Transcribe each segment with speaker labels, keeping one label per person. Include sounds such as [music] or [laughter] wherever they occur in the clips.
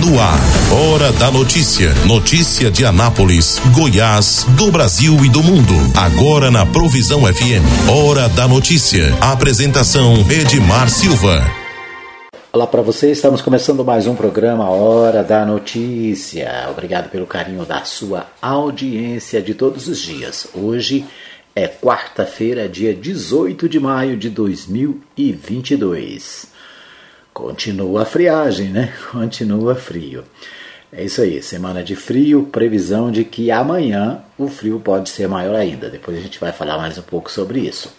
Speaker 1: No ar, Hora da Notícia. Notícia de Anápolis, Goiás, do Brasil e do mundo. Agora na Provisão FM. Hora da Notícia. Apresentação Edmar Silva.
Speaker 2: Olá para você, estamos começando mais um programa Hora da Notícia. Obrigado pelo carinho da sua audiência de todos os dias. Hoje é quarta-feira, dia 18 de maio de 2022. Continua a friagem, né? [laughs] Continua frio. É isso aí, semana de frio, previsão de que amanhã o frio pode ser maior ainda. Depois a gente vai falar mais um pouco sobre isso.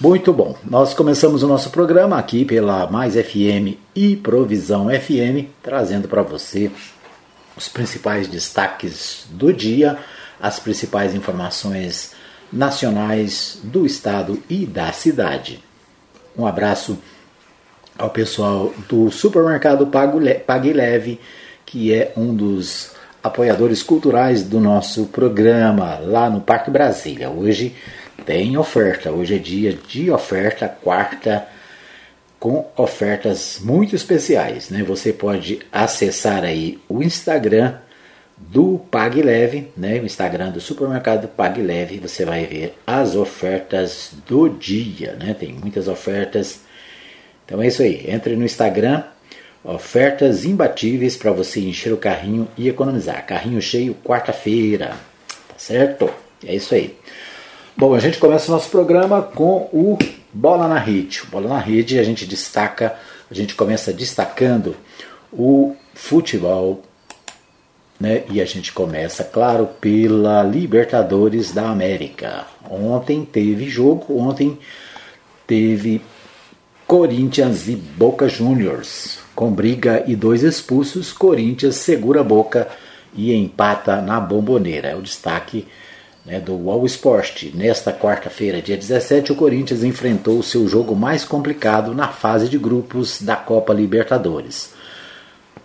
Speaker 2: Muito bom, nós começamos o nosso programa aqui pela Mais FM e Provisão FM, trazendo para você os principais destaques do dia, as principais informações nacionais do estado e da cidade. Um abraço ao pessoal do supermercado Pague Leve, que é um dos apoiadores culturais do nosso programa lá no Parque Brasília. Hoje tem oferta, hoje é dia de oferta, quarta, com ofertas muito especiais. Né? Você pode acessar aí o Instagram do Pague Leve, né? o Instagram do supermercado Pague Leve, você vai ver as ofertas do dia. Né? Tem muitas ofertas então é isso aí. Entre no Instagram, ofertas imbatíveis para você encher o carrinho e economizar. Carrinho cheio quarta-feira. Tá certo? É isso aí. Bom, a gente começa o nosso programa com o Bola na Rede. Bola na Rede a gente destaca, a gente começa destacando o futebol, né? E a gente começa, claro, pela Libertadores da América. Ontem teve jogo, ontem teve Corinthians e Boca Juniors. Com briga e dois expulsos, Corinthians segura a Boca e empata na bomboneira. É o destaque né, do Wall Sport. Nesta quarta-feira, dia 17, o Corinthians enfrentou o seu jogo mais complicado na fase de grupos da Copa Libertadores.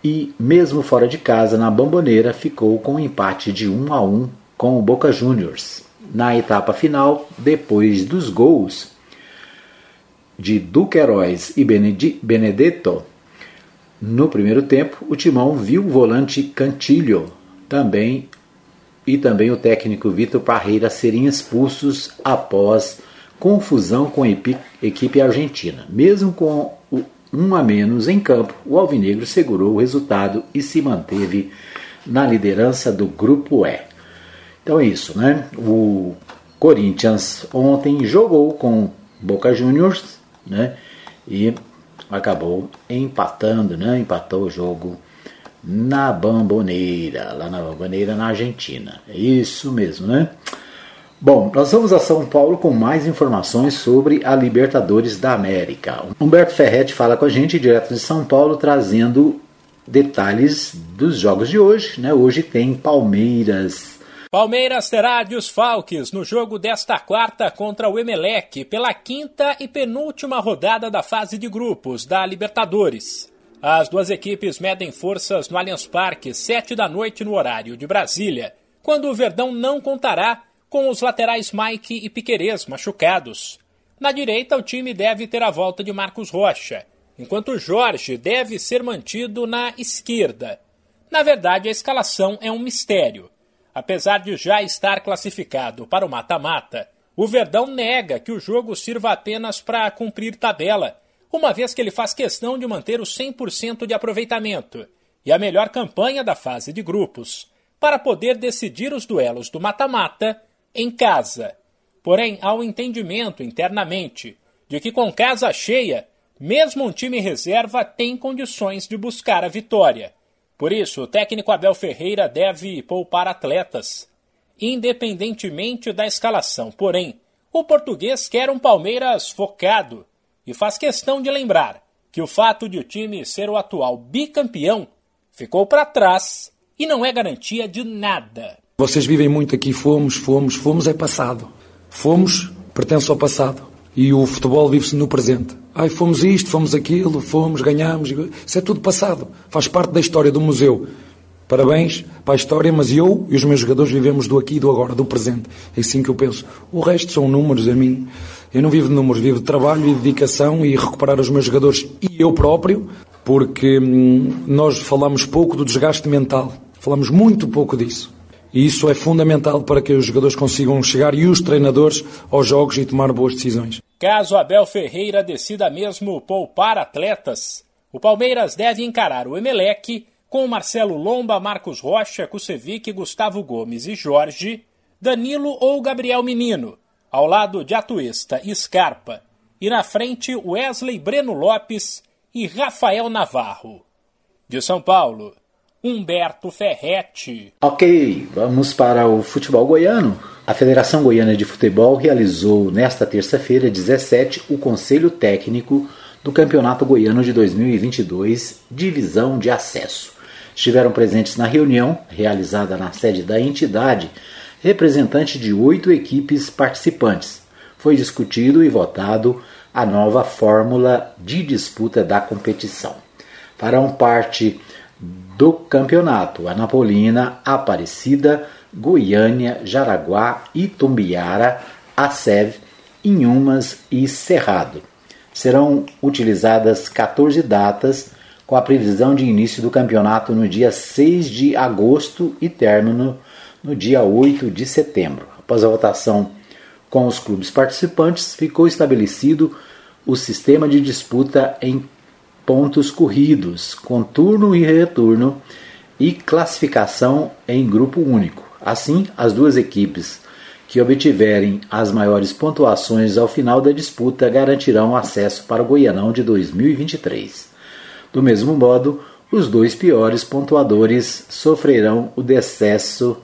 Speaker 2: E, mesmo fora de casa, na bomboneira, ficou com um empate de 1 a 1 com o Boca Juniors. Na etapa final, depois dos gols, de Duqueiroz e Benedetto, no primeiro tempo, o Timão viu o volante Cantilho também e também o técnico Vitor Parreira serem expulsos após confusão com a equipe argentina. Mesmo com um a menos em campo, o Alvinegro segurou o resultado e se manteve na liderança do grupo E. Então é isso, né? O Corinthians ontem jogou com Boca Juniors né? E acabou empatando, né? Empatou o jogo na Bamboneira, lá na Bamboneira, na Argentina. É isso mesmo, né? Bom, nós vamos a São Paulo com mais informações sobre a Libertadores da América. Humberto Ferretti fala com a gente direto de São Paulo, trazendo detalhes dos jogos de hoje. Né? Hoje tem Palmeiras
Speaker 3: Palmeiras terá desfalques no jogo desta quarta contra o Emelec pela quinta e penúltima rodada da fase de grupos da Libertadores. As duas equipes medem forças no Allianz Parque, sete da noite no horário de Brasília, quando o Verdão não contará com os laterais Mike e Piquerez machucados. Na direita, o time deve ter a volta de Marcos Rocha, enquanto Jorge deve ser mantido na esquerda. Na verdade, a escalação é um mistério. Apesar de já estar classificado para o mata-mata, o Verdão nega que o jogo sirva apenas para cumprir tabela, uma vez que ele faz questão de manter o 100% de aproveitamento e a melhor campanha da fase de grupos, para poder decidir os duelos do mata-mata em casa. Porém, há um entendimento internamente de que com casa cheia, mesmo um time reserva tem condições de buscar a vitória por isso, o técnico Abel Ferreira deve poupar atletas, independentemente da escalação. Porém, o português quer um Palmeiras focado e faz questão de lembrar que o fato de o time ser o atual bicampeão ficou para trás e não é garantia de nada.
Speaker 4: Vocês vivem muito aqui, fomos, fomos, fomos é passado. Fomos pertence ao passado e o futebol vive-se no presente. Ai, fomos isto, fomos aquilo, fomos, ganhamos. Isso é tudo passado. Faz parte da história do museu. Parabéns para a história, mas eu e os meus jogadores vivemos do aqui e do agora, do presente. É assim que eu penso. O resto são números. A mim, eu não vivo de números, vivo de trabalho e dedicação e recuperar os meus jogadores e eu próprio porque hum, nós falamos pouco do desgaste mental, falamos muito pouco disso. E isso é fundamental para que os jogadores consigam chegar e os treinadores aos jogos e tomar boas decisões.
Speaker 3: Caso Abel Ferreira decida mesmo poupar atletas, o Palmeiras deve encarar o Emelec com Marcelo Lomba, Marcos Rocha, Kusevic, Gustavo Gomes e Jorge, Danilo ou Gabriel Menino, ao lado de Atuesta e Scarpa, e na frente Wesley Breno Lopes e Rafael Navarro. De São Paulo, Humberto Ferretti.
Speaker 2: Ok, vamos para o futebol goiano. A Federação Goiana de Futebol realizou nesta terça-feira, 17, o Conselho Técnico do Campeonato Goiano de 2022, Divisão de Acesso. Estiveram presentes na reunião, realizada na sede da entidade, representantes de oito equipes participantes. Foi discutido e votado a nova fórmula de disputa da competição. Farão parte do campeonato Anapolina, Aparecida, Goiânia, Jaraguá, Itumbiara, Acev, Inhumas e Cerrado. Serão utilizadas 14 datas com a previsão de início do campeonato no dia 6 de agosto e término no dia 8 de setembro. Após a votação com os clubes participantes, ficou estabelecido o sistema de disputa em pontos corridos, com turno e retorno e classificação em grupo único. Assim, as duas equipes que obtiverem as maiores pontuações ao final da disputa garantirão acesso para o Goianão de 2023. Do mesmo modo, os dois piores pontuadores sofrerão o decesso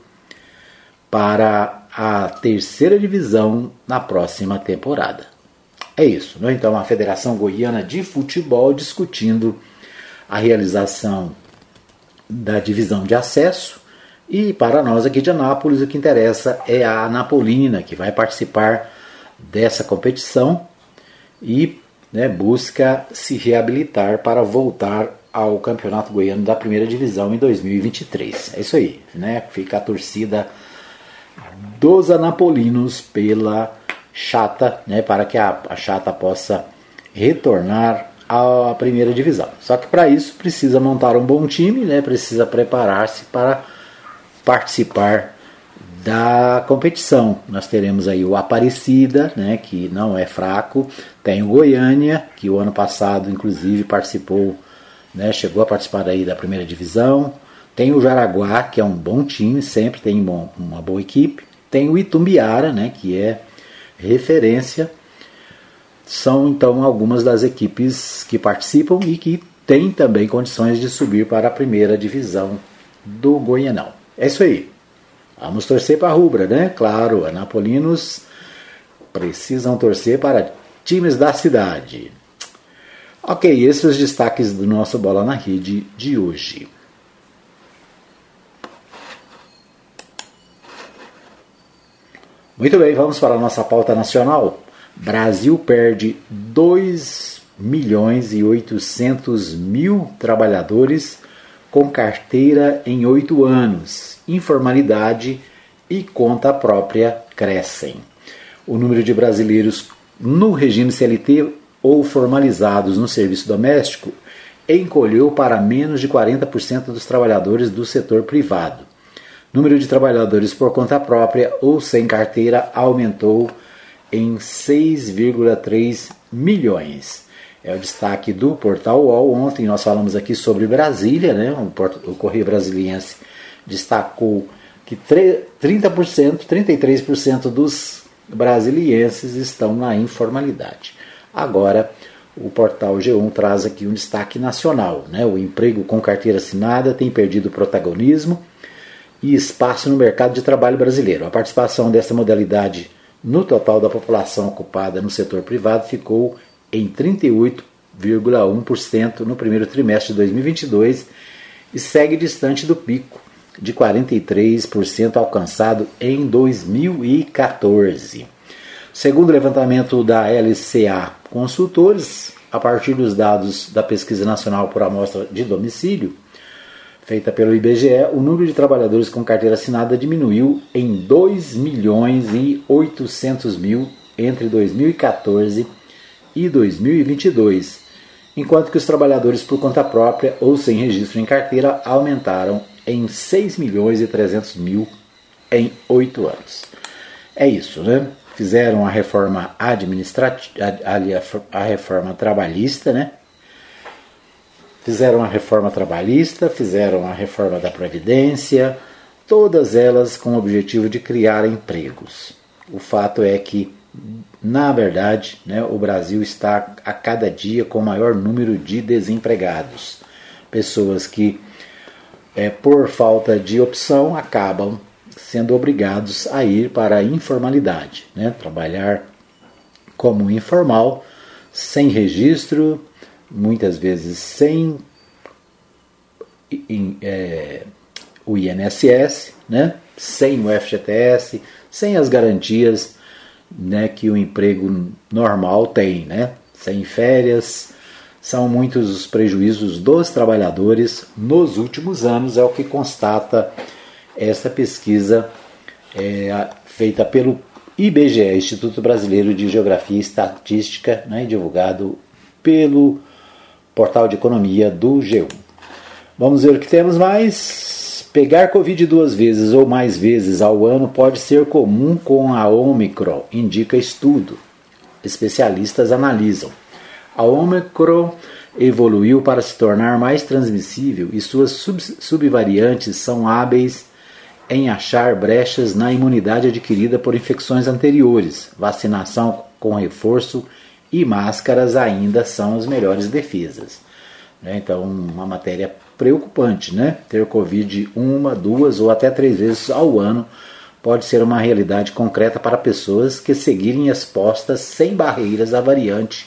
Speaker 2: para a terceira divisão na próxima temporada. É isso. Né? Então, a Federação Goiana de Futebol discutindo a realização da divisão de acesso. E para nós aqui de Anápolis, o que interessa é a Anapolina, que vai participar dessa competição e né, busca se reabilitar para voltar ao Campeonato Goiano da Primeira Divisão em 2023. É isso aí, né? Fica a torcida dos anapolinos pela chata, né, para que a, a chata possa retornar à primeira divisão. Só que para isso precisa montar um bom time, né, precisa preparar-se para participar da competição. Nós teremos aí o Aparecida, né, que não é fraco, tem o Goiânia, que o ano passado inclusive participou, né, chegou a participar aí da primeira divisão. Tem o Jaraguá, que é um bom time, sempre tem uma boa equipe. Tem o Itumbiara, né, que é referência. São então algumas das equipes que participam e que têm também condições de subir para a primeira divisão do Goianão. É isso aí. Vamos torcer para a rubra, né? Claro, anapolinos precisam torcer para times da cidade. Ok, esses os destaques do nosso Bola na Rede de hoje. Muito bem, vamos para a nossa pauta nacional. Brasil perde 2 milhões e 800 mil trabalhadores com carteira em oito anos. Informalidade e conta própria crescem. O número de brasileiros no regime CLT ou formalizados no serviço doméstico encolheu para menos de 40% dos trabalhadores do setor privado. Número de trabalhadores por conta própria ou sem carteira aumentou em 6,3 milhões. É o destaque do portal UOL. Ontem nós falamos aqui sobre Brasília, né? o Correio Brasiliense destacou que 30%, 33% dos brasilienses estão na informalidade. Agora, o portal G1 traz aqui um destaque nacional. Né? O emprego com carteira assinada tem perdido protagonismo e espaço no mercado de trabalho brasileiro. A participação dessa modalidade no total da população ocupada no setor privado ficou em 38,1% no primeiro trimestre de 2022 e segue distante do pico de 43% alcançado em 2014. Segundo o levantamento da LCA Consultores, a partir dos dados da Pesquisa Nacional por Amostra de Domicílio, feita pelo IBGE, o número de trabalhadores com carteira assinada diminuiu em 2 milhões e 800 mil entre 2014 e 2022, enquanto que os trabalhadores por conta própria ou sem registro em carteira aumentaram em 6 milhões e 300 mil em oito anos. É isso, né? Fizeram a reforma administrativa, a, reforma trabalhista, né? Fizeram a reforma trabalhista, fizeram a reforma da Previdência, todas elas com o objetivo de criar empregos. O fato é que, na verdade, né, o Brasil está a cada dia com maior número de desempregados. Pessoas que, é, por falta de opção, acabam sendo obrigados a ir para a informalidade, né, trabalhar como informal, sem registro, muitas vezes sem é, o INSS, né? sem o FGTS, sem as garantias né, que o emprego normal tem, né? sem férias. São muitos os prejuízos dos trabalhadores nos últimos anos, é o que constata essa pesquisa é, feita pelo IBGE, Instituto Brasileiro de Geografia e Estatística, né, divulgado pelo portal de economia do G1. Vamos ver o que temos mais. Pegar Covid duas vezes ou mais vezes ao ano pode ser comum com a Omicron, indica estudo. Especialistas analisam. A Omicron evoluiu para se tornar mais transmissível e suas sub subvariantes são hábeis em achar brechas na imunidade adquirida por infecções anteriores. Vacinação com reforço e máscaras ainda são as melhores defesas. Né? Então, uma matéria preocupante, né? Ter Covid uma, duas ou até três vezes ao ano pode ser uma realidade concreta para pessoas que seguirem expostas sem barreiras à variante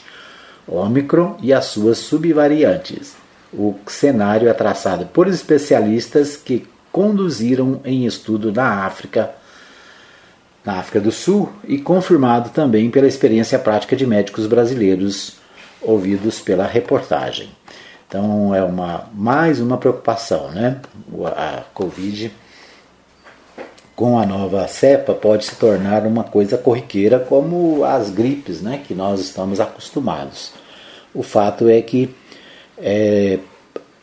Speaker 2: Omicron e às suas subvariantes. O cenário é traçado por especialistas que conduziram em estudo na África, na África do Sul e confirmado também pela experiência prática de médicos brasileiros ouvidos pela reportagem. Então é uma mais uma preocupação, né? A Covid com a nova cepa pode se tornar uma coisa corriqueira como as gripes, né? Que nós estamos acostumados. O fato é que é,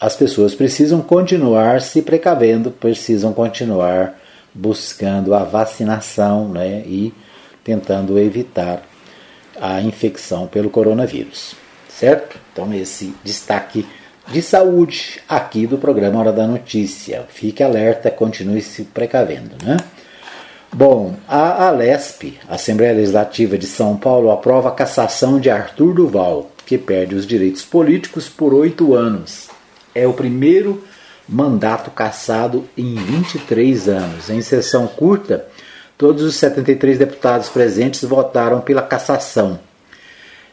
Speaker 2: as pessoas precisam continuar se precavendo, precisam continuar buscando a vacinação, né? E tentando evitar a infecção pelo coronavírus, certo? Então esse destaque de saúde aqui do programa Hora da Notícia. Fique alerta, continue se precavendo, né? Bom, a Alesp, Assembleia Legislativa de São Paulo, aprova a cassação de Arthur Duval, que perde os direitos políticos por oito anos. É o primeiro mandato cassado em 23 anos. Em sessão curta, todos os 73 deputados presentes votaram pela cassação.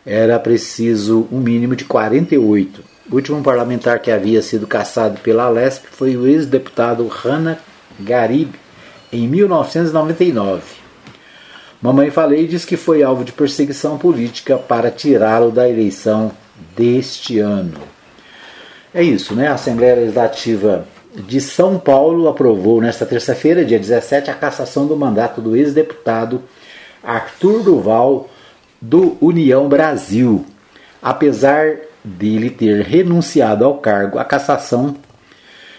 Speaker 2: Era preciso um mínimo de 48. O último parlamentar que havia sido caçado pela Alesp foi o ex-deputado Rana Garib, em 1999. Mamãe Falei diz que foi alvo de perseguição política para tirá-lo da eleição deste ano. É isso, né? A Assembleia Legislativa de São Paulo aprovou nesta terça-feira, dia 17, a cassação do mandato do ex-deputado Arthur Duval do União Brasil. Apesar dele ter renunciado ao cargo, a cassação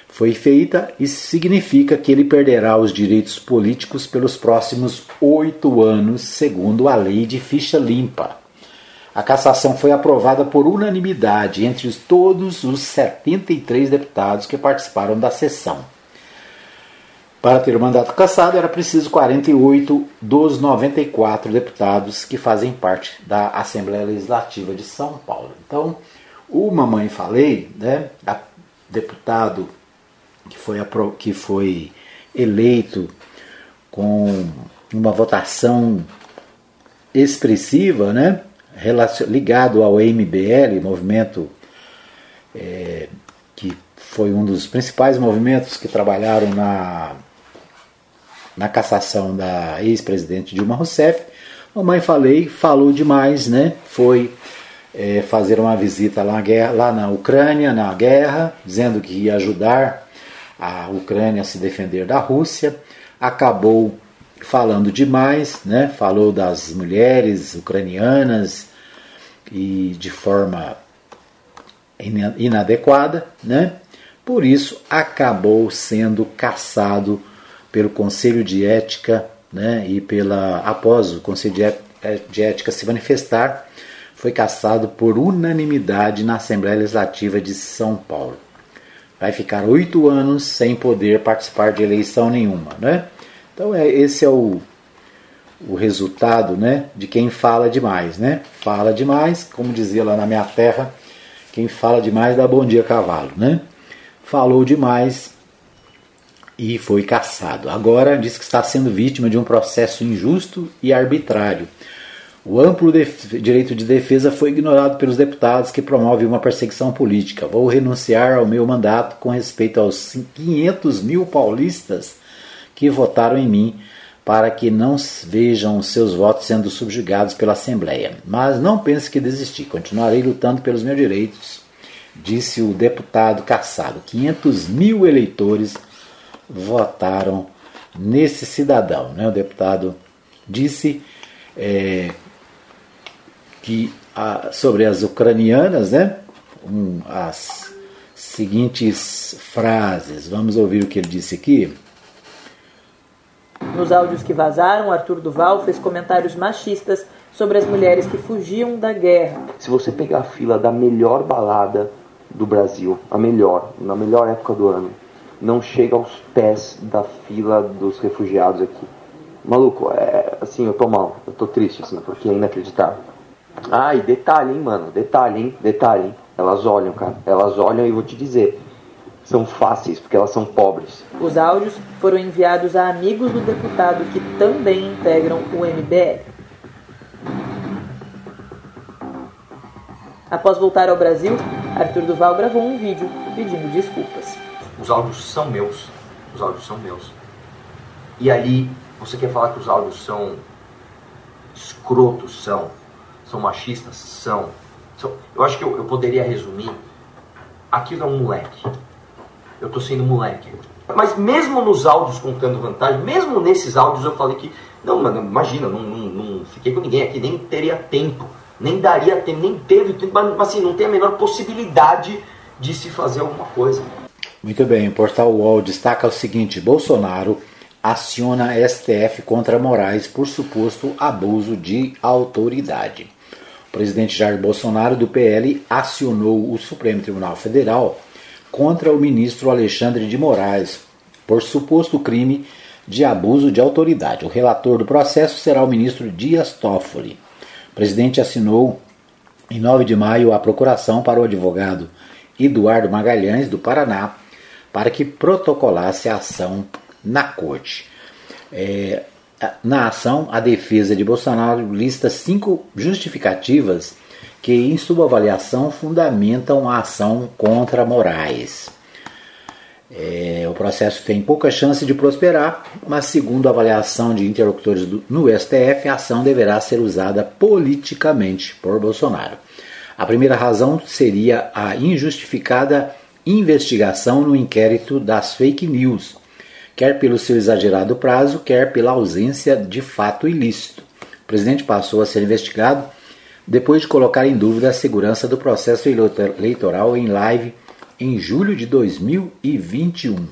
Speaker 2: foi feita. Isso significa que ele perderá os direitos políticos pelos próximos oito anos, segundo a lei de ficha limpa. A cassação foi aprovada por unanimidade entre todos os 73 deputados que participaram da sessão. Para ter o mandato cassado era preciso 48 dos 94 deputados que fazem parte da Assembleia Legislativa de São Paulo. Então, o Mamãe Falei, né, deputado que foi, que foi eleito com uma votação expressiva, né, ligado ao MBL, movimento é, que foi um dos principais movimentos que trabalharam na, na cassação da ex-presidente Dilma Rousseff. Mamãe Falei falou demais, né? Foi é, fazer uma visita lá, lá na Ucrânia, na guerra, dizendo que ia ajudar a Ucrânia a se defender da Rússia. Acabou falando demais, né? falou das mulheres ucranianas e de forma inadequada, né? Por isso acabou sendo caçado pelo Conselho de Ética, né? E pela após o Conselho de Ética se manifestar, foi caçado por unanimidade na Assembleia Legislativa de São Paulo. Vai ficar oito anos sem poder participar de eleição nenhuma, né? Então é, esse é o, o resultado, né, de quem fala demais, né? Fala demais, como dizia lá na minha terra, quem fala demais dá bom dia cavalo, né? Falou demais e foi caçado. Agora diz que está sendo vítima de um processo injusto e arbitrário. O amplo direito de defesa foi ignorado pelos deputados que promovem uma perseguição política. Vou renunciar ao meu mandato com respeito aos 500 mil paulistas que votaram em mim para que não vejam seus votos sendo subjugados pela Assembleia. Mas não pense que desisti, continuarei lutando pelos meus direitos, disse o deputado caçado. 500 mil eleitores votaram nesse cidadão. Né? O deputado disse é, que a, sobre as ucranianas, né? Um, as seguintes frases. Vamos ouvir o que ele disse aqui.
Speaker 5: Nos áudios que vazaram, Arthur Duval fez comentários machistas sobre as mulheres que fugiam da guerra.
Speaker 6: Se você pegar a fila da melhor balada do Brasil, a melhor, na melhor época do ano, não chega aos pés da fila dos refugiados aqui. Maluco, é assim, eu tô mal, eu tô triste, assim, porque é inacreditável. Ah, e detalhe, hein, mano, detalhe, hein, detalhe, hein. Elas olham, cara, elas olham e vou te dizer, são fáceis, porque elas são pobres.
Speaker 5: Os áudios foram enviados a amigos do deputado que também integram o MBL. Após voltar ao Brasil, Arthur Duval gravou um vídeo pedindo desculpas.
Speaker 6: Os áudios são meus. Os áudios são meus. E ali, você quer falar que os áudios são escrotos? São. São machistas? São. são. Eu acho que eu, eu poderia resumir. Aquilo é um moleque eu tô sendo moleque. Mas mesmo nos áudios contando vantagem, mesmo nesses áudios eu falei que, não, mano, imagina, não, não, não fiquei com ninguém aqui, nem teria tempo, nem daria tempo, nem teve tempo, mas assim, não tem a menor possibilidade de se fazer alguma coisa.
Speaker 2: Muito bem, o portal UOL destaca o seguinte: Bolsonaro aciona STF contra Moraes por suposto abuso de autoridade. O presidente Jair Bolsonaro, do PL, acionou o Supremo Tribunal Federal contra o ministro Alexandre de Moraes por suposto crime de abuso de autoridade. O relator do processo será o ministro Dias Toffoli. O presidente assinou em 9 de maio a procuração para o advogado Eduardo Magalhães, do Paraná, para que protocolasse a ação na corte. É, na ação, a defesa de Bolsonaro lista cinco justificativas que, em sua avaliação, fundamentam a ação contra Moraes. É, o processo tem pouca chance de prosperar, mas, segundo a avaliação de interlocutores do, no STF, a ação deverá ser usada politicamente por Bolsonaro. A primeira razão seria a injustificada investigação no inquérito das fake news, quer pelo seu exagerado prazo, quer pela ausência de fato ilícito. O presidente passou a ser investigado depois de colocar em dúvida a segurança do processo eleitoral em live em julho de 2021. O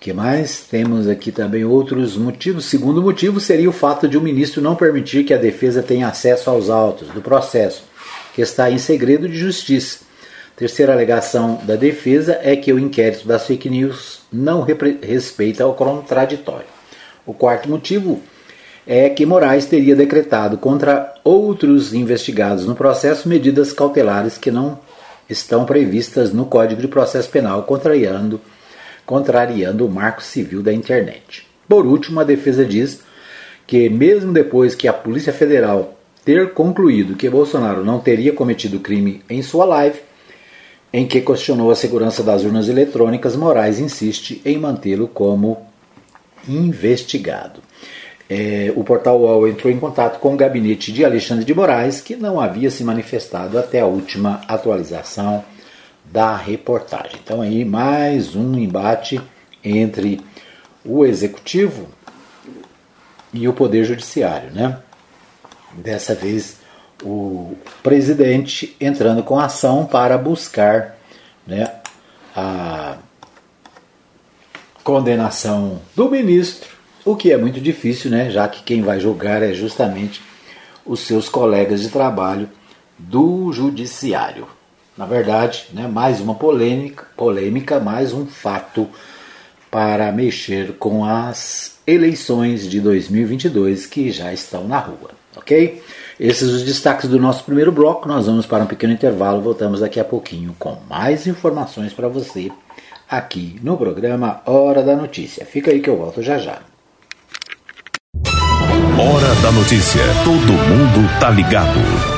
Speaker 2: que mais? Temos aqui também outros motivos. Segundo motivo seria o fato de o ministro não permitir que a defesa tenha acesso aos autos do processo, que está em segredo de justiça. Terceira alegação da defesa é que o inquérito das fake news não respeita o contraditório. O quarto motivo é que Moraes teria decretado contra outros investigados no processo medidas cautelares que não estão previstas no Código de Processo Penal, contrariando, contrariando o marco civil da internet. Por último, a defesa diz que, mesmo depois que a Polícia Federal ter concluído que Bolsonaro não teria cometido crime em sua live, em que questionou a segurança das urnas eletrônicas, Moraes insiste em mantê-lo como investigado é, o portal UOL entrou em contato com o gabinete de Alexandre de Moraes, que não havia se manifestado até a última atualização da reportagem. Então aí mais um embate entre o executivo e o poder judiciário, né? Dessa vez o presidente entrando com ação para buscar né, a condenação do ministro, o que é muito difícil, né, já que quem vai julgar é justamente os seus colegas de trabalho do judiciário. Na verdade, né, mais uma polêmica, polêmica, mais um fato para mexer com as eleições de 2022 que já estão na rua, ok? Esses os destaques do nosso primeiro bloco. Nós vamos para um pequeno intervalo. Voltamos daqui a pouquinho com mais informações para você aqui no programa Hora da Notícia. Fica aí que eu volto já já.
Speaker 1: Hora da Notícia. Todo mundo tá ligado.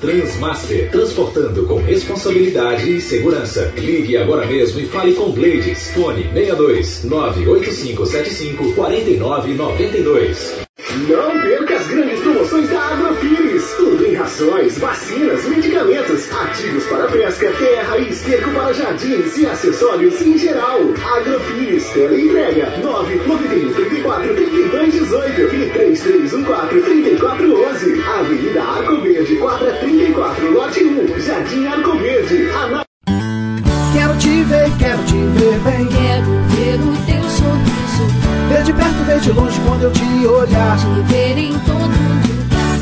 Speaker 7: Transmaster, transportando com responsabilidade e segurança. Ligue agora mesmo e fale com Blades. Fone 62 98575 4992.
Speaker 8: Não perca as grandes promoções da Agrofires. Tudo em rações, vacinas, medicamentos, ativos para pesca, terra e esterco para jardins e acessórios em geral. Agrofires, entrega 991 34 32 18 e 3314 3411. Avenida Arco Verde, Arco Verde.
Speaker 9: Quero te ver, quero te ver bem.
Speaker 10: Quero ver o teu sorriso.
Speaker 9: Ver de perto, ver de longe quando eu te olhar.
Speaker 10: Te ver.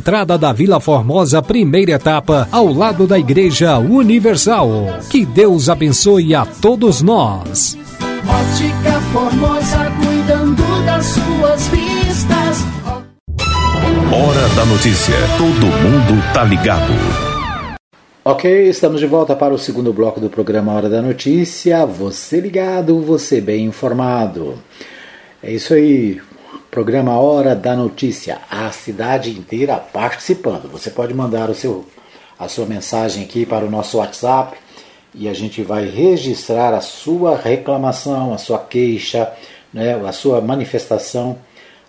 Speaker 11: entrada da Vila Formosa, primeira etapa, ao lado da Igreja Universal. Que Deus abençoe a todos nós.
Speaker 9: Ótica Formosa, cuidando das suas vistas.
Speaker 1: Hora da notícia. Todo mundo tá ligado.
Speaker 2: Ok, estamos de volta para o segundo bloco do programa Hora da Notícia. Você ligado, você bem informado. É isso aí. Programa Hora da Notícia. A cidade inteira participando. Você pode mandar o seu, a sua mensagem aqui para o nosso WhatsApp e a gente vai registrar a sua reclamação, a sua queixa, né, a sua manifestação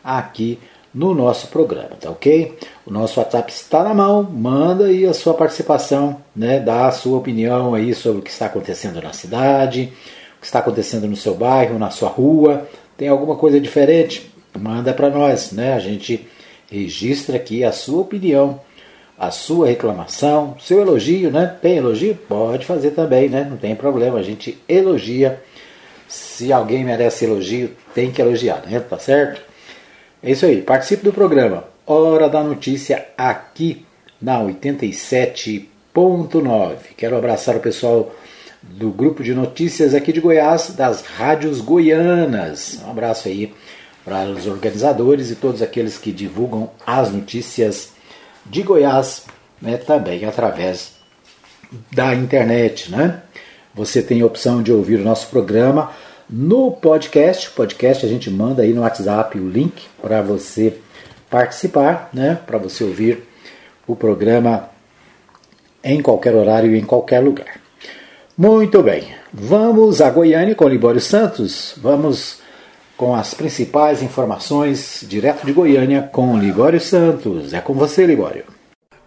Speaker 2: aqui no nosso programa, tá ok? O nosso WhatsApp está na mão, manda aí a sua participação, né? Dá a sua opinião aí sobre o que está acontecendo na cidade, o que está acontecendo no seu bairro, na sua rua. Tem alguma coisa diferente? Manda para nós, né? A gente registra aqui a sua opinião, a sua reclamação, seu elogio, né? Tem elogio? Pode fazer também, né? Não tem problema, a gente elogia. Se alguém merece elogio, tem que elogiar, né? Tá certo? É isso aí, participe do programa Hora da Notícia aqui na 87.9. Quero abraçar o pessoal do grupo de notícias aqui de Goiás, das rádios goianas. Um abraço aí para os organizadores e todos aqueles que divulgam as notícias de Goiás, né, também através da internet, né? Você tem a opção de ouvir o nosso programa no podcast. Podcast a gente manda aí no WhatsApp o link para você participar, né? Para você ouvir o programa em qualquer horário e em qualquer lugar. Muito bem, vamos a Goiânia com Libório Santos. Vamos com as principais informações direto de Goiânia com Libório Santos. É com você, Libório.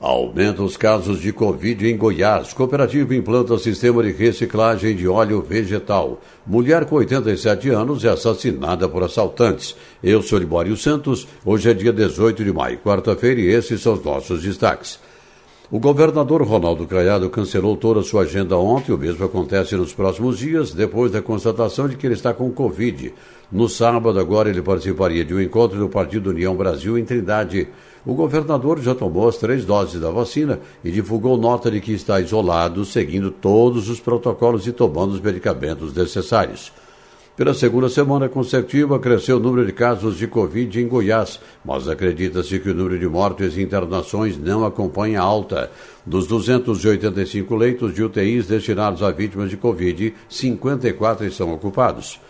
Speaker 12: Aumenta os casos de Covid em Goiás. Cooperativa implanta sistema de reciclagem de óleo vegetal. Mulher com 87 anos é assassinada por assaltantes. Eu sou Libório Santos. Hoje é dia 18 de maio, quarta-feira, e esses são os nossos destaques. O governador Ronaldo Caiado cancelou toda a sua agenda ontem. O mesmo acontece nos próximos dias, depois da constatação de que ele está com Covid. No sábado, agora, ele participaria de um encontro do Partido União Brasil em Trindade. O governador já tomou as três doses da vacina e divulgou nota de que está isolado, seguindo todos os protocolos e tomando os medicamentos necessários. Pela segunda semana consecutiva, cresceu o número de casos de Covid em Goiás, mas acredita-se que o número de mortes e internações não acompanha a alta. Dos 285 leitos de UTIs destinados a vítimas de Covid, 54 estão ocupados.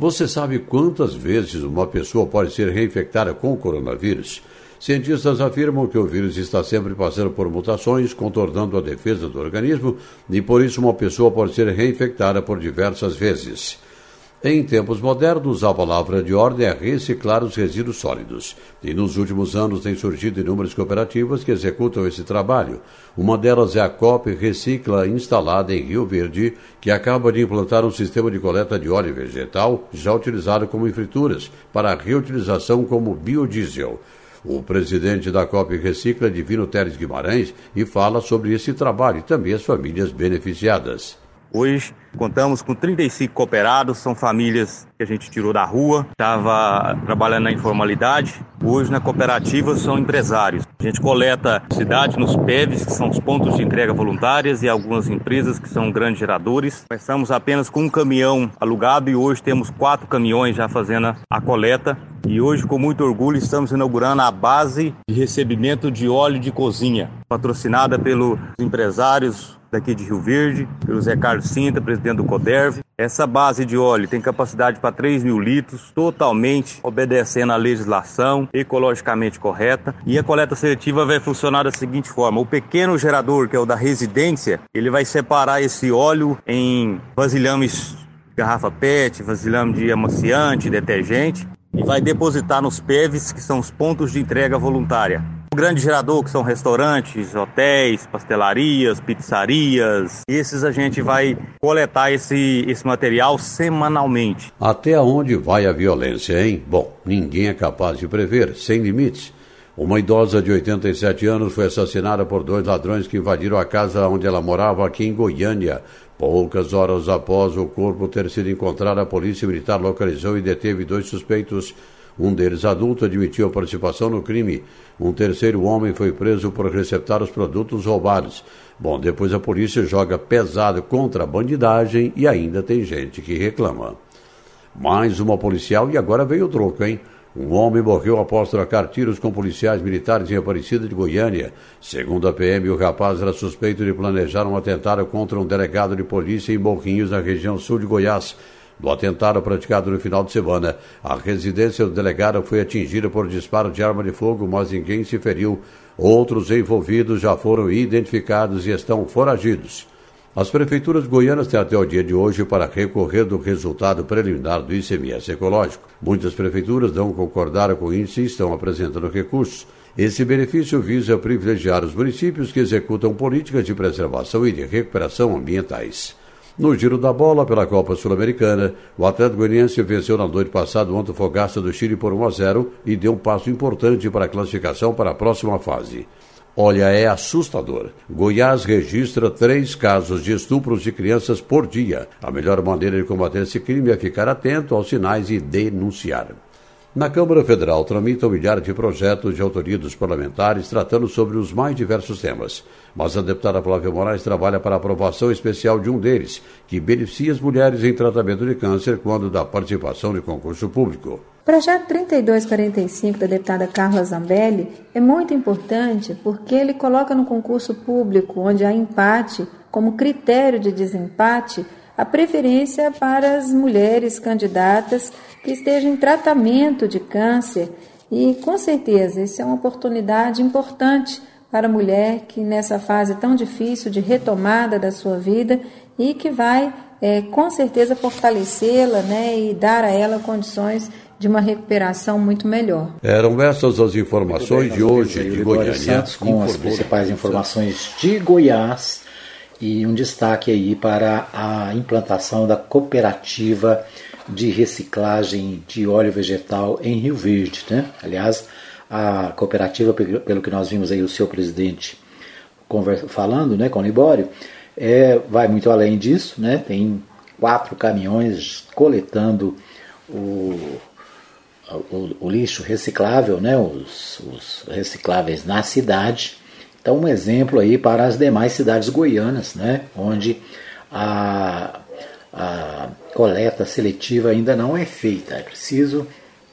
Speaker 12: Você sabe quantas vezes uma pessoa pode ser reinfectada com o coronavírus? Cientistas afirmam que o vírus está sempre passando por mutações, contornando a defesa do organismo, e por isso uma pessoa pode ser reinfectada por diversas vezes. Em tempos modernos, a palavra de ordem é reciclar os resíduos sólidos. E nos últimos anos têm surgido inúmeras cooperativas que executam esse trabalho. Uma delas é a COP Recicla, instalada em Rio Verde, que acaba de implantar um sistema de coleta de óleo vegetal, já utilizado como em frituras, para reutilização como biodiesel. O presidente da COP Recicla, Divino Teres Guimarães, e fala sobre esse trabalho e também as famílias beneficiadas.
Speaker 13: Hoje contamos com 35 cooperados, são famílias que a gente tirou da rua, estava trabalhando na informalidade. Hoje na cooperativa são empresários. A gente coleta cidade nos PEVs, que são os pontos de entrega voluntárias, e algumas empresas que são grandes geradores. Começamos apenas com um caminhão alugado e hoje temos quatro caminhões já fazendo a coleta. E hoje, com muito orgulho, estamos inaugurando a base de recebimento de óleo de cozinha, patrocinada pelos empresários daqui de Rio Verde, pelo Zé Carlos Sinta, presidente do CODERV. Essa base de óleo tem capacidade para 3 mil litros, totalmente obedecendo à legislação, ecologicamente correta. E a coleta seletiva vai funcionar da seguinte forma: o pequeno gerador, que é o da residência, ele vai separar esse óleo em vasilhames garrafa PET, vasilhame de amaciante, detergente, e vai depositar nos PEVs, que são os pontos de entrega voluntária. Grande gerador, que são restaurantes, hotéis, pastelarias, pizzarias, esses a gente vai coletar esse, esse material semanalmente.
Speaker 12: Até onde vai a violência, hein? Bom, ninguém é capaz de prever, sem limites. Uma idosa de 87 anos foi assassinada por dois ladrões que invadiram a casa onde ela morava aqui em Goiânia. Poucas horas após o corpo ter sido encontrado, a polícia militar localizou e deteve dois suspeitos um deles, adulto, admitiu a participação no crime. Um terceiro homem foi preso por receptar os produtos roubados. Bom, depois a polícia joga pesado contra a bandidagem e ainda tem gente que reclama. Mais uma policial e agora veio o troco, hein? Um homem morreu após trocar tiros com policiais militares em Aparecida de Goiânia. Segundo a PM, o rapaz era suspeito de planejar um atentado contra um delegado de polícia em Morrinhos, na região sul de Goiás. No atentado praticado no final de semana, a residência do delegado foi atingida por disparo de arma de fogo, mas ninguém se feriu. Outros envolvidos já foram identificados e estão foragidos. As prefeituras goianas têm até o dia de hoje para recorrer do resultado preliminar do ICMS ecológico. Muitas prefeituras não concordaram com o índice e estão apresentando recursos. Esse benefício visa privilegiar os municípios que executam políticas de preservação e de recuperação ambientais. No giro da bola pela Copa Sul-Americana, o Atlético Goianiense venceu na noite passada o Antofagasta do Chile por 1 a 0 e deu um passo importante para a classificação para a próxima fase. Olha, é assustador. Goiás registra três casos de estupros de crianças por dia. A melhor maneira de combater esse crime é ficar atento aos sinais e denunciar. Na Câmara Federal tramitam milhares de projetos de autoria dos parlamentares tratando sobre os mais diversos temas. Mas a deputada Flávia Moraes trabalha para a aprovação especial de um deles, que beneficia as mulheres em tratamento de câncer quando da participação de concurso público.
Speaker 14: O projeto 3245 da deputada Carla Zambelli é muito importante porque ele coloca no concurso público, onde há empate, como critério de desempate, a preferência para as mulheres candidatas que estejam em tratamento de câncer. E com certeza isso é uma oportunidade importante para a mulher que nessa fase tão difícil de retomada da sua vida e que vai é, com certeza fortalecê-la né, e dar a ela condições de uma recuperação muito melhor.
Speaker 12: Eram essas as informações bem, de hoje de Goiânia.
Speaker 2: Santos com as principais informações de Goiás e um destaque aí para a implantação da cooperativa de reciclagem de óleo vegetal em Rio Verde. Né? Aliás, a cooperativa, pelo que nós vimos aí o seu presidente falando né, com o Libório, é, vai muito além disso, né? tem quatro caminhões coletando o, o, o lixo reciclável, né? os, os recicláveis na cidade. Então, um exemplo aí para as demais cidades goianas, né? onde a a coleta seletiva ainda não é feita. É preciso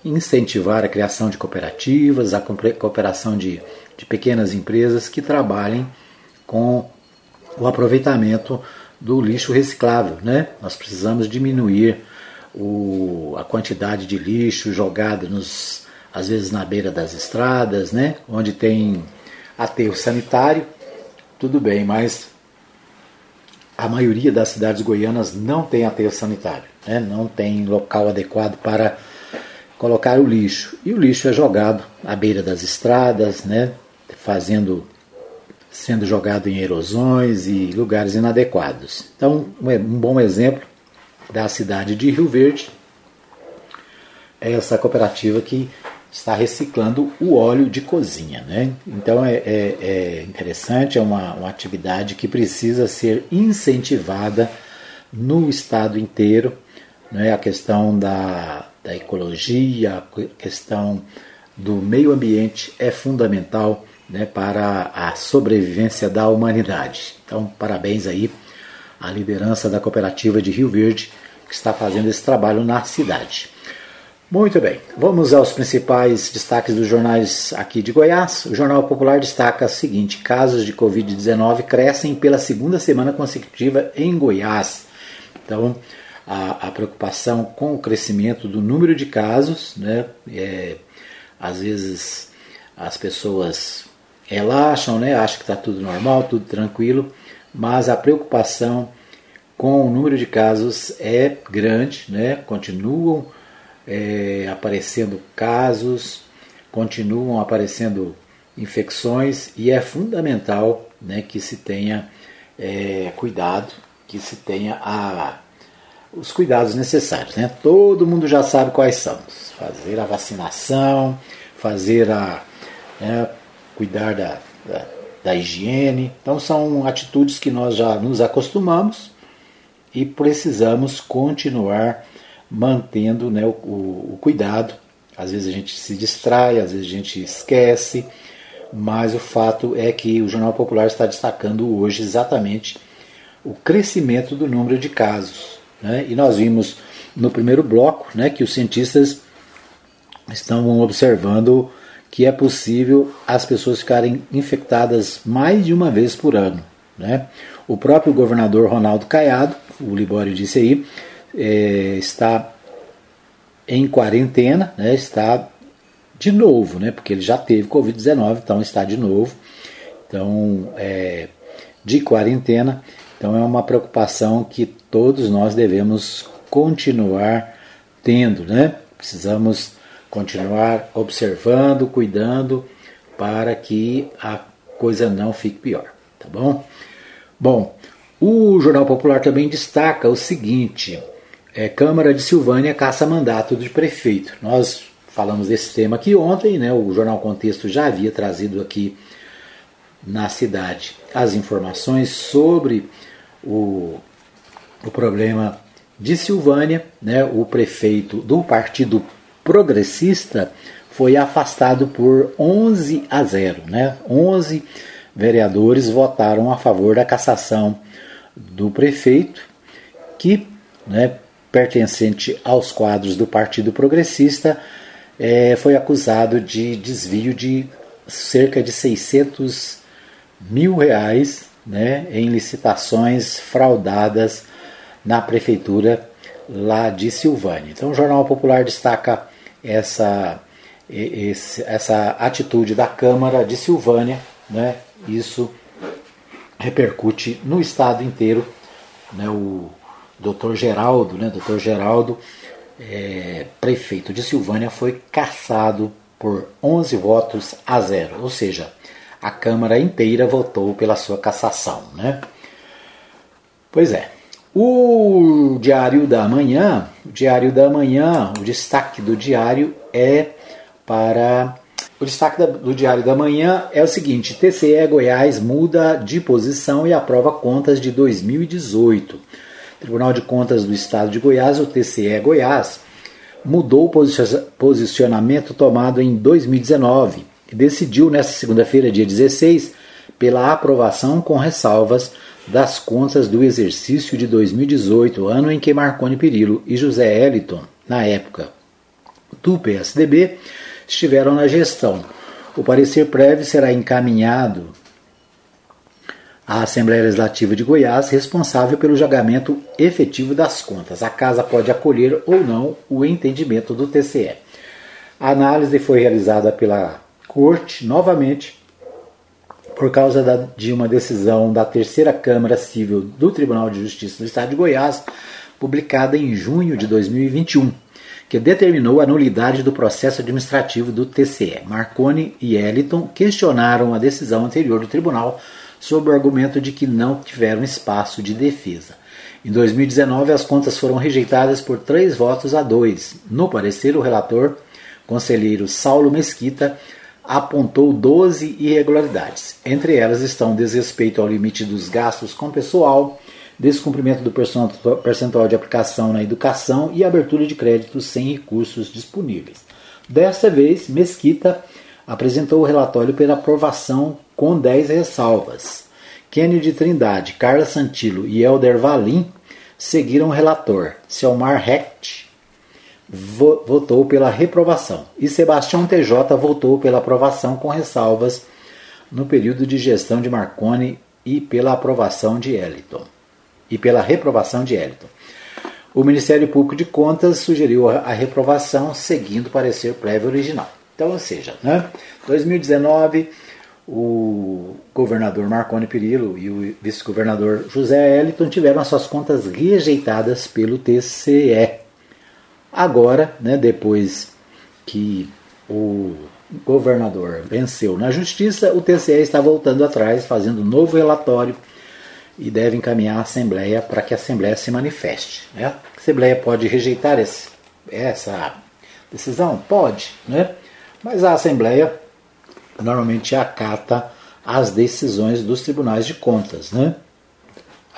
Speaker 2: incentivar a criação de cooperativas, a cooperação de, de pequenas empresas que trabalhem com o aproveitamento do lixo reciclável. Né? Nós precisamos diminuir o, a quantidade de lixo jogado nos, às vezes na beira das estradas, né? onde tem aterro sanitário, tudo bem, mas a maioria das cidades goianas não tem aterro sanitário, né? não tem local adequado para colocar o lixo. E o lixo é jogado à beira das estradas, né? fazendo sendo jogado em erosões e lugares inadequados. Então, um bom exemplo da cidade de Rio Verde é essa cooperativa que está reciclando o óleo de cozinha. Né? Então é, é, é interessante, é uma, uma atividade que precisa ser incentivada no estado inteiro. Né? A questão da, da ecologia, a questão do meio ambiente é fundamental né, para a sobrevivência da humanidade. Então, parabéns aí à liderança da cooperativa de Rio Verde que está fazendo esse trabalho na cidade. Muito bem, vamos aos principais destaques dos jornais aqui de Goiás. O Jornal Popular destaca o seguinte: casos de Covid-19 crescem pela segunda semana consecutiva em Goiás. Então, a, a, preocupação com o crescimento do número de casos, né? É, às vezes as pessoas relaxam, né? acham que está tudo normal, tudo tranquilo, mas a preocupação com o número de casos é grande, né? continuam é, aparecendo casos, continuam aparecendo infecções e é fundamental né, que se tenha é, cuidado, que se tenha a, os cuidados necessários. Né? Todo mundo já sabe quais são: fazer a vacinação, fazer a né, cuidar da, da, da higiene. Então são atitudes que nós já nos acostumamos e precisamos continuar mantendo né, o, o, cuidado. Às vezes a gente se distrai, às vezes a gente esquece, mas o fato é que o Jornal Popular está destacando hoje exatamente o crescimento do número de casos. Né? E nós vimos no primeiro bloco né, que os cientistas estão observando que é possível as pessoas ficarem infectadas mais de uma vez por ano. Né? O próprio governador Ronaldo Caiado, o Libório disse aí, é, está em quarentena, né? está de novo, né? porque ele já teve Covid-19, então está de novo. Então, é, de quarentena. Então, é uma preocupação que todos nós devemos continuar tendo, né? Precisamos continuar observando, cuidando, para que a coisa não fique pior, tá bom? Bom, o Jornal Popular também destaca o seguinte: é, Câmara de Silvânia caça mandato de prefeito. Nós falamos desse tema aqui ontem, né? O Jornal Contexto já havia trazido aqui na cidade as informações sobre o, o problema de Silvânia, né? O prefeito do Partido progressista foi afastado por 11 a 0. Né? 11 vereadores votaram a favor da cassação do prefeito, que, né, pertencente aos quadros do Partido Progressista, é, foi acusado de desvio de cerca de 600 mil reais né, em licitações fraudadas na prefeitura lá de Silvânia. Então, o Jornal Popular destaca essa, esse, essa atitude da Câmara de Silvânia, né, isso repercute no estado inteiro. Né, o doutor Geraldo, né, doutor Geraldo, é, prefeito de Silvânia, foi cassado por 11 votos a zero, ou seja, a Câmara inteira votou pela sua cassação. Né? Pois é, o Diário da Manhã, o Diário da Manhã, o destaque do diário é para o destaque do Diário da Manhã é o seguinte: TCE Goiás muda de posição e aprova contas de 2018. Tribunal de Contas do Estado de Goiás, o TCE Goiás, mudou o posicionamento tomado em 2019 e decidiu nesta segunda-feira, dia 16, pela aprovação com ressalvas das contas do exercício de 2018, ano em que Marconi Perillo e José Eliton, na época do PSDB, estiveram na gestão. O parecer prévio será encaminhado à Assembleia Legislativa de Goiás, responsável pelo julgamento efetivo das contas. A casa pode acolher ou não o entendimento do TCE. A análise foi realizada pela Corte novamente por causa da, de uma decisão da Terceira Câmara Civil do Tribunal de Justiça do Estado de Goiás, publicada em junho de 2021, que determinou a nulidade do processo administrativo do TCE. Marconi e Eliton questionaram a decisão anterior do tribunal sob o argumento de que não tiveram espaço de defesa. Em 2019, as contas foram rejeitadas por três votos a dois. No parecer, o relator, conselheiro Saulo Mesquita, apontou 12 irregularidades. Entre elas estão desrespeito ao limite dos gastos com pessoal, descumprimento do percentual de aplicação na educação e abertura de créditos sem recursos disponíveis. Desta vez, Mesquita apresentou o relatório pela aprovação com 10 ressalvas. Kennedy Trindade, Carla Santillo e Helder Valim seguiram o relator. Selmar Hecht votou pela reprovação e Sebastião TJ votou pela aprovação com ressalvas no período de gestão de Marconi e pela aprovação de Eliton e pela reprovação de Eliton. O Ministério Público de Contas sugeriu a reprovação seguindo o parecer prévio original. Então, ou seja, né, 2019 o governador Marconi Perillo e o vice-governador José Eliton tiveram as suas contas rejeitadas pelo TCE. Agora, né, depois que o governador venceu na justiça, o TCE está voltando atrás, fazendo um novo relatório e deve encaminhar a Assembleia para que a Assembleia se manifeste. Né? A Assembleia pode rejeitar esse, essa decisão? Pode, né? mas a Assembleia normalmente acata as decisões dos tribunais de contas, né?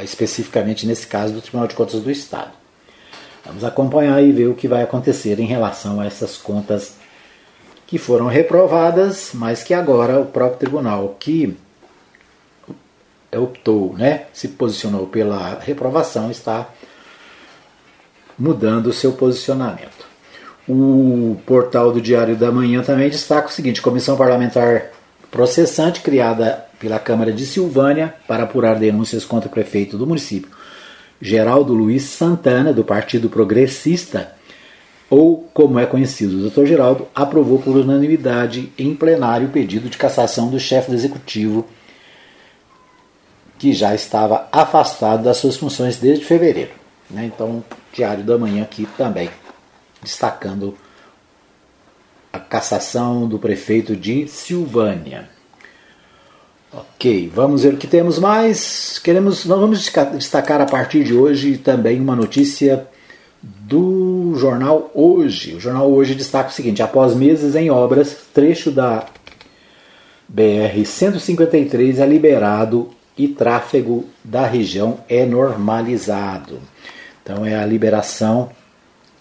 Speaker 2: especificamente nesse caso do Tribunal de Contas do Estado. Vamos acompanhar e ver o que vai acontecer em relação a essas contas que foram reprovadas, mas que agora o próprio tribunal que optou, né, se posicionou pela reprovação, está mudando o seu posicionamento. O portal do Diário da Manhã também destaca o seguinte: comissão parlamentar processante criada pela Câmara de Silvânia para apurar denúncias contra o prefeito do município Geraldo Luiz Santana, do Partido Progressista, ou como é conhecido, o Dr. Geraldo, aprovou por unanimidade em plenário o pedido de cassação do chefe do executivo, que já estava afastado das suas funções desde fevereiro. Né? Então, Diário da Manhã aqui também destacando a cassação do prefeito de Silvânia. Ok, vamos ver o que temos mais. Queremos, vamos destacar a partir de hoje também uma notícia do jornal Hoje. O jornal Hoje destaca o seguinte: após meses em obras, trecho da BR 153 é liberado e tráfego da região é normalizado. Então é a liberação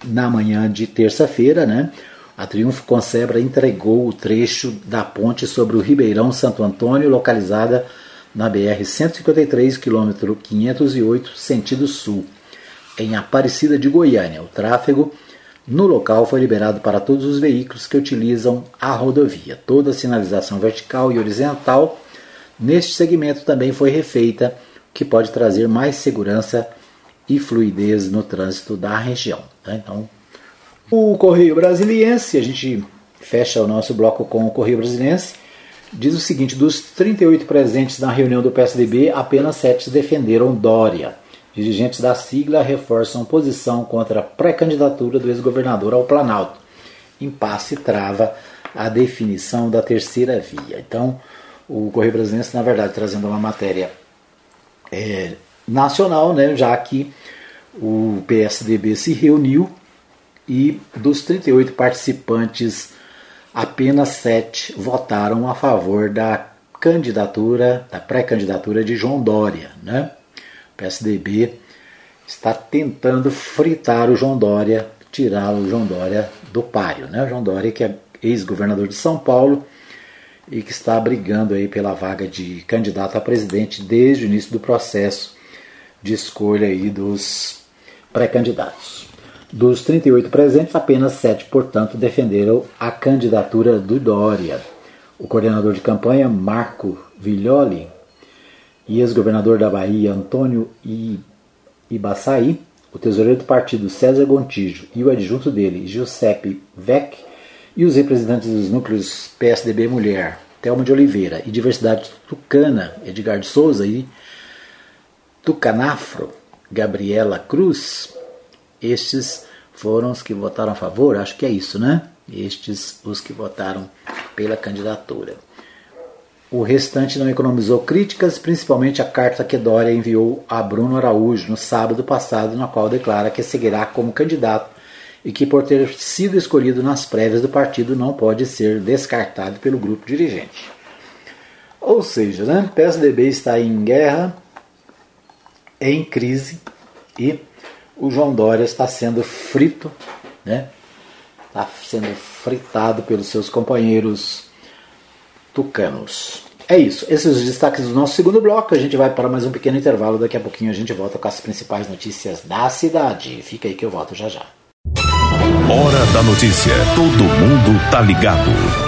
Speaker 2: na manhã de terça-feira, né? A Triunfo Concebra entregou o trecho da ponte sobre o Ribeirão Santo Antônio, localizada na BR 153, quilômetro 508, sentido sul, em Aparecida de Goiânia. O tráfego no local foi liberado para todos os veículos que utilizam a rodovia. Toda a sinalização vertical e horizontal neste segmento também foi refeita, que pode trazer mais segurança e fluidez no trânsito da região. Tá? Então, o Correio Brasiliense, a gente fecha o nosso bloco com o Correio Brasiliense, diz o seguinte: dos 38 presentes na reunião do PSDB, apenas 7 defenderam Dória. Dirigentes da sigla reforçam posição contra a pré-candidatura do ex-governador ao Planalto. Impasse trava a definição da terceira via. Então, o Correio Brasiliense, na verdade, trazendo uma matéria é, nacional, né, já que o PSDB se reuniu e dos 38 participantes, apenas 7 votaram a favor da candidatura, da pré-candidatura de João Dória. Né? O PSDB está tentando fritar o João Dória, tirar o João Dória do páreo. Né? O João Dória, que é ex-governador de São Paulo e que está brigando aí pela vaga de candidato a presidente desde o início do processo de escolha aí dos pré-candidatos. Dos 38 presentes, apenas 7, portanto, defenderam a candidatura do Dória. O coordenador de campanha, Marco Viglioli, e ex-governador da Bahia, Antônio Ibaçaí, o tesoureiro do partido, César Gontijo, e o adjunto dele, Giuseppe Vec, e os representantes dos núcleos PSDB Mulher, Thelma de Oliveira, e Diversidade Tucana, Edgar de Souza e Tucanafro, Gabriela Cruz, estes foram os que votaram a favor, acho que é isso, né? Estes os que votaram pela candidatura. O restante não economizou críticas, principalmente a carta que Dória enviou a Bruno Araújo no sábado passado, na qual declara que seguirá como candidato e que, por ter sido escolhido nas prévias do partido, não pode ser descartado pelo grupo dirigente. Ou seja, né, PSDB está em guerra, em crise e o João Dória está sendo frito, né? Está sendo fritado pelos seus companheiros tucanos. É isso. Esses os destaques do nosso segundo bloco. A gente vai para mais um pequeno intervalo. Daqui a pouquinho a gente volta com as principais notícias da cidade. Fica aí que eu volto já já.
Speaker 1: Hora da notícia. Todo mundo tá ligado.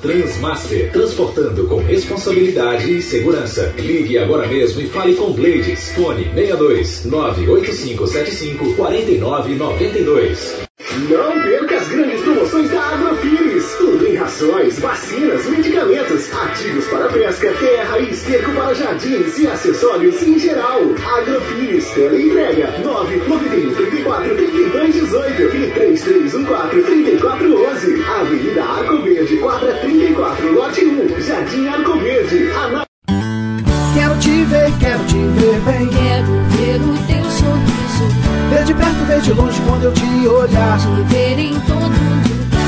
Speaker 7: Transmaster, transportando com responsabilidade e segurança. Ligue agora mesmo e fale com Blades. Fone 62 98575 4992.
Speaker 8: Não perca as grandes promoções da Agrofires. Rações, vacinas, medicamentos, ativos para pesca, terra e esterco para jardins e acessórios em geral. Agrofires, teleentrega 991 34 32 18 e 3314 3411. Avenida Arco Verde, quadra 34, lote 1, Jardim Arco Verde. Ana...
Speaker 9: Quero te ver, quero te ver bem.
Speaker 10: Quero ver o teu sorriso.
Speaker 9: Ver de perto, ver de longe quando eu te olhar.
Speaker 10: Te ver em todo lugar.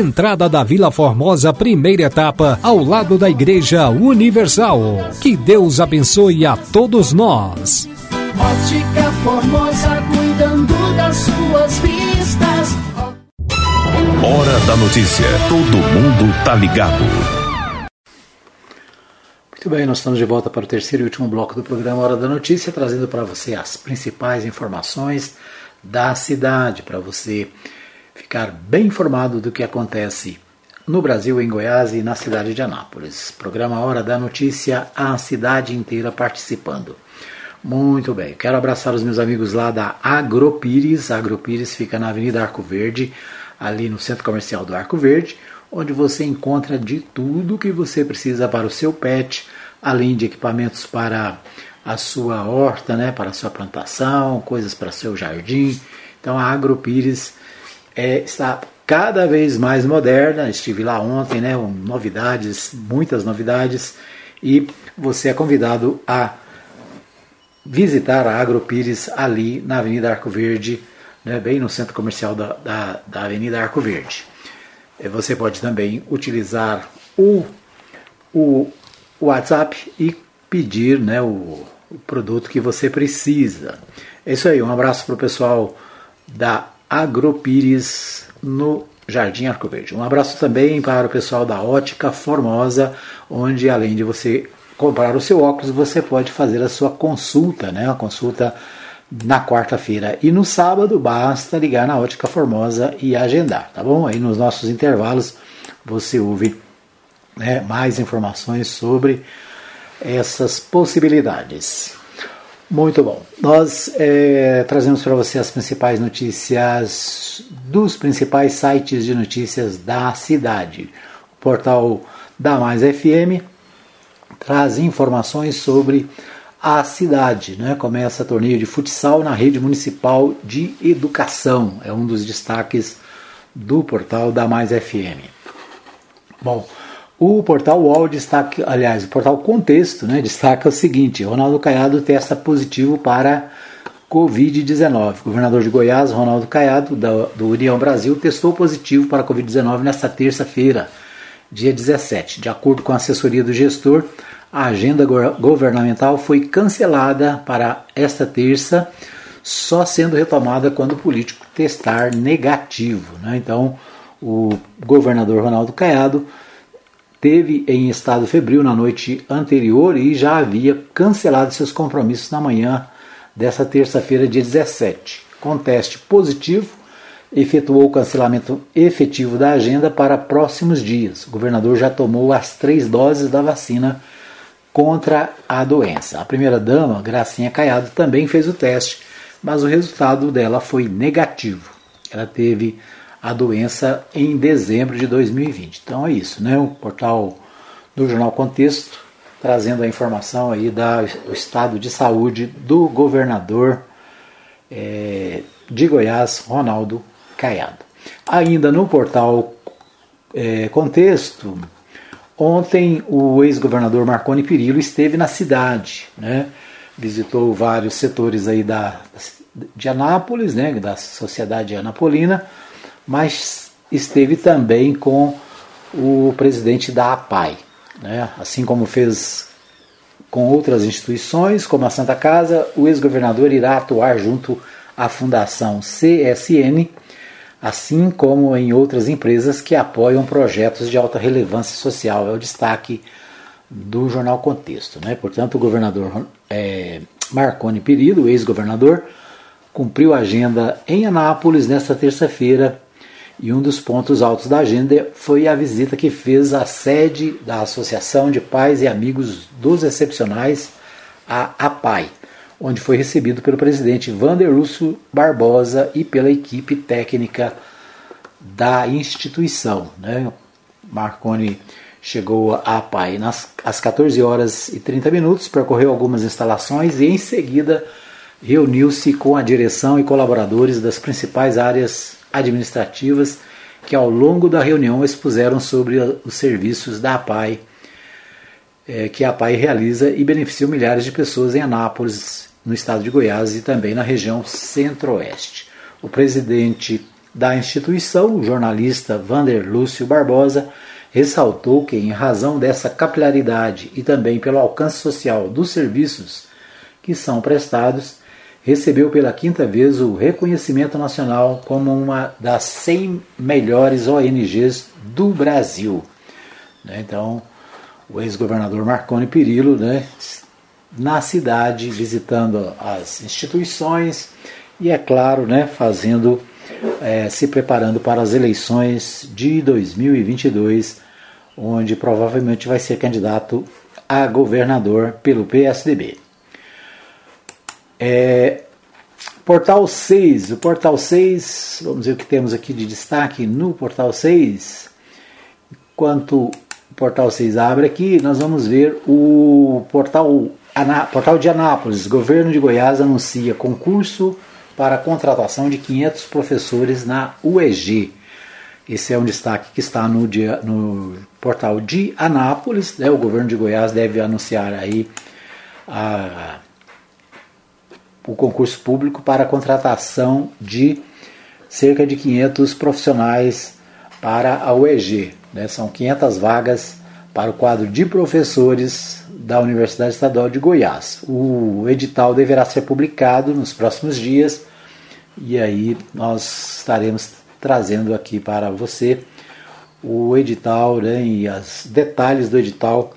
Speaker 11: entrada da Vila Formosa, primeira etapa, ao lado da Igreja Universal. Que Deus abençoe a todos nós.
Speaker 9: Ótica Formosa, cuidando das suas vistas.
Speaker 1: Hora da notícia. Todo mundo tá ligado.
Speaker 2: Muito bem, nós estamos de volta para o terceiro e último bloco do programa Hora da Notícia, trazendo para você as principais informações da cidade, para você ficar bem informado do que acontece no Brasil, em Goiás e na cidade de Anápolis. Programa Hora da Notícia, a cidade inteira participando. Muito bem, quero abraçar os meus amigos lá da Agropires. A Agropires fica na Avenida Arco Verde, ali no Centro Comercial do Arco Verde, onde você encontra de tudo que você precisa para o seu pet, além de equipamentos para a sua horta, né, para a sua plantação, coisas para seu jardim. Então a Agropires é, está cada vez mais moderna. Estive lá ontem, né? Novidades, muitas novidades. E você é convidado a visitar a Agropires ali na Avenida Arco Verde, né, bem no centro comercial da, da, da Avenida Arco Verde. Você pode também utilizar o, o WhatsApp e pedir né, o, o produto que você precisa. É isso aí, um abraço para o pessoal da Agropires no Jardim Arco Verde. Um abraço também para o pessoal da Ótica Formosa, onde além de você comprar o seu óculos, você pode fazer a sua consulta, né? A consulta na quarta-feira e no sábado basta ligar na Ótica Formosa e agendar, tá bom? Aí nos nossos intervalos você ouve né, mais informações sobre essas possibilidades. Muito bom. Nós é, trazemos para você as principais notícias dos principais sites de notícias da cidade. O portal da Mais FM traz informações sobre a cidade. Né? Começa torneio de futsal na rede municipal de educação. É um dos destaques do portal da Mais FM. Bom, o portal UOL destaca, aliás, o portal Contexto né, destaca o seguinte: Ronaldo Caiado testa positivo para Covid-19. O governador de Goiás, Ronaldo Caiado, da, do União Brasil, testou positivo para Covid-19 nesta terça-feira, dia 17. De acordo com a assessoria do gestor, a agenda governamental foi cancelada para esta terça, só sendo retomada quando o político testar negativo. Né? Então, o governador Ronaldo Caiado teve em estado febril na noite anterior e já havia cancelado seus compromissos na manhã dessa terça-feira, dia 17. Com teste positivo, efetuou o cancelamento efetivo da agenda para próximos dias. O governador já tomou as três doses da vacina contra a doença. A primeira-dama, Gracinha Caiado, também fez o teste, mas o resultado dela foi negativo. Ela teve a doença em dezembro de 2020. Então é isso, né? O portal do Jornal Contexto trazendo a informação aí do estado de saúde do governador é, de Goiás, Ronaldo Caiado. Ainda no portal é, Contexto, ontem o ex-governador Marconi Perillo esteve na cidade, né? visitou vários setores aí da, de Anápolis, né? da sociedade anapolina, mas esteve também com o presidente da APAI, né? assim como fez com outras instituições, como a Santa Casa, o ex-governador irá atuar junto à Fundação CSN, assim como em outras empresas que apoiam projetos de alta relevância social. É o destaque do jornal Contexto. Né? Portanto, o governador é, Marconi Perillo, ex-governador, cumpriu a agenda em Anápolis nesta terça-feira e um dos pontos altos da agenda foi a visita que fez à sede da Associação de Pais e Amigos dos Excepcionais, a APAI, onde foi recebido pelo presidente Vander Lúcio Barbosa e pela equipe técnica da instituição. Né? Marconi chegou à APAI nas, às 14 horas e 30 minutos, percorreu algumas instalações e em seguida reuniu-se com a direção e colaboradores das principais áreas administrativas que ao longo da reunião expuseram sobre os serviços da APAI, é, que a APAI realiza e beneficia milhares de pessoas em Anápolis, no estado de Goiás e também na região centro-oeste. O presidente da instituição, o jornalista Vander Lúcio Barbosa, ressaltou que, em razão dessa capilaridade e também pelo alcance social dos serviços que são prestados, recebeu pela quinta vez o reconhecimento nacional como uma das 100 melhores ONGs do Brasil. Né, então, o ex-governador Marconi Perillo, né, na cidade, visitando as instituições e, é claro, né, fazendo, é, se preparando para as eleições de 2022, onde provavelmente vai ser candidato a governador pelo PSDB. É, portal 6, o portal 6, vamos ver o que temos aqui de destaque no portal 6. Enquanto o portal 6 abre aqui, nós vamos ver o portal, portal de Anápolis. Governo de Goiás anuncia concurso para contratação de 500 professores na UEG. Esse é um destaque que está no, dia, no portal de Anápolis. Né? O governo de Goiás deve anunciar aí a o concurso público para a contratação de cerca de 500 profissionais para a UEG. Né? São 500 vagas para o quadro de professores da Universidade Estadual de Goiás. O edital deverá ser publicado nos próximos dias e aí nós estaremos trazendo aqui para você o edital né, e os detalhes do edital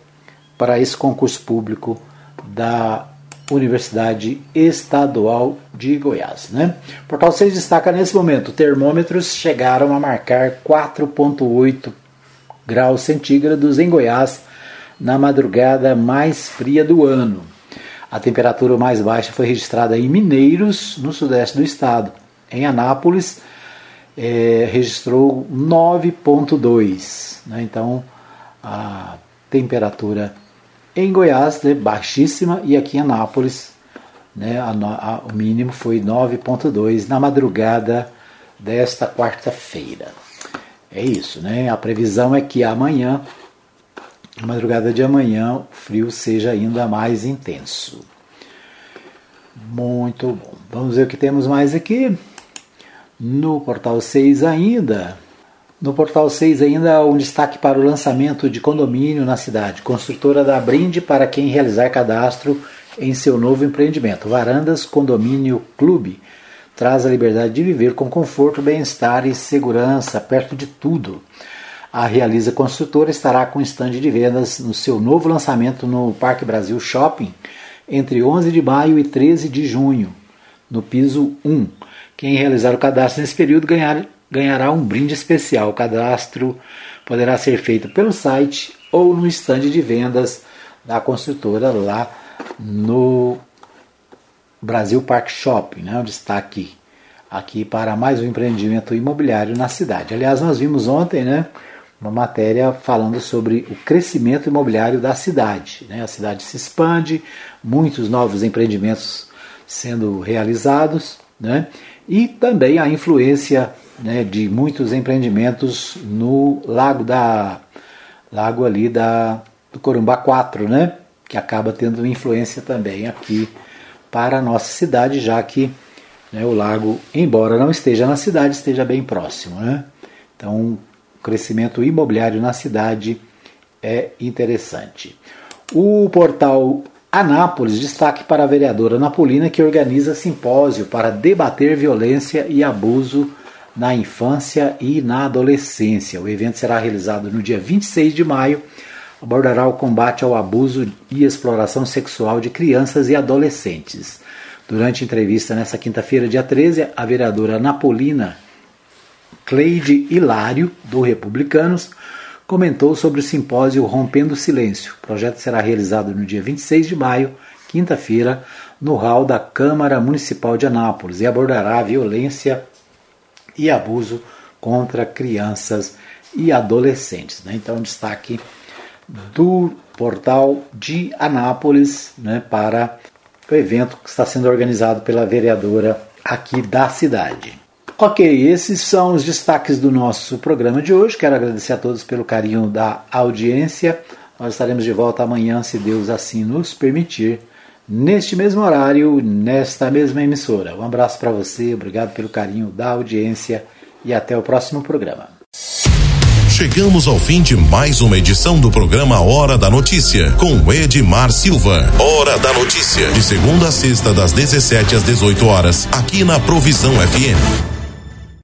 Speaker 2: para esse concurso público da Universidade Estadual de Goiás. Né? O portal 6 destaca nesse momento: termômetros chegaram a marcar 4,8 graus centígrados em Goiás na madrugada mais fria do ano. A temperatura mais baixa foi registrada em Mineiros, no sudeste do estado. Em Anápolis, é, registrou 9,2. Né? Então, a temperatura em Goiás é baixíssima e aqui em Anápolis né, a, a, o mínimo foi 9,2 na madrugada desta quarta-feira. É isso, né? A previsão é que amanhã, na madrugada de amanhã, o frio seja ainda mais intenso. Muito bom. Vamos ver o que temos mais aqui. No portal 6 ainda. No portal 6 ainda um destaque para o lançamento de condomínio na cidade. Construtora da brinde para quem realizar cadastro em seu novo empreendimento. Varandas Condomínio Clube traz a liberdade de viver com conforto, bem-estar e segurança perto de tudo. A Realiza Construtora estará com estande de vendas no seu novo lançamento no Parque Brasil Shopping entre 11 de maio e 13 de junho, no piso 1. Quem realizar o cadastro nesse período ganhar, ganhará um brinde especial. O cadastro poderá ser feito pelo site ou no estande de vendas da construtora lá no Brasil Park Shopping, né, o destaque aqui para mais um empreendimento imobiliário na cidade. Aliás, nós vimos ontem né, uma matéria falando sobre o crescimento imobiliário da cidade. Né? A cidade se expande, muitos novos empreendimentos sendo realizados, né? e também a influência né, de muitos empreendimentos no lago da lago ali da do Corumbá 4, né? que acaba tendo influência também aqui para a nossa cidade, já que né, o lago, embora não esteja na cidade, esteja bem próximo. Né? Então, o crescimento imobiliário na cidade é interessante. O portal Anápolis destaque para a vereadora Napolina que organiza simpósio para debater violência e abuso na infância e na adolescência. O evento será realizado no dia 26 de maio abordará o combate ao abuso e exploração sexual de crianças e adolescentes. Durante entrevista nesta quinta-feira, dia 13, a vereadora napolina Cleide Hilário, do Republicanos, comentou sobre o simpósio Rompendo o Silêncio. O projeto será realizado no dia 26 de maio, quinta-feira, no hall da Câmara Municipal de Anápolis e abordará a violência e abuso contra crianças e adolescentes. Né? Então, destaque do portal de Anápolis né, para o evento que está sendo organizado pela vereadora aqui da cidade. Ok, esses são os destaques do nosso programa de hoje. Quero agradecer a todos pelo carinho da audiência. Nós estaremos de volta amanhã, se Deus assim nos permitir, neste mesmo horário, nesta mesma emissora. Um abraço para você, obrigado pelo carinho da audiência e até o próximo programa.
Speaker 1: Chegamos ao fim de mais uma edição do programa Hora da Notícia, com Edmar Silva. Hora da Notícia, de segunda a sexta, das 17 às 18 horas, aqui na Provisão FM.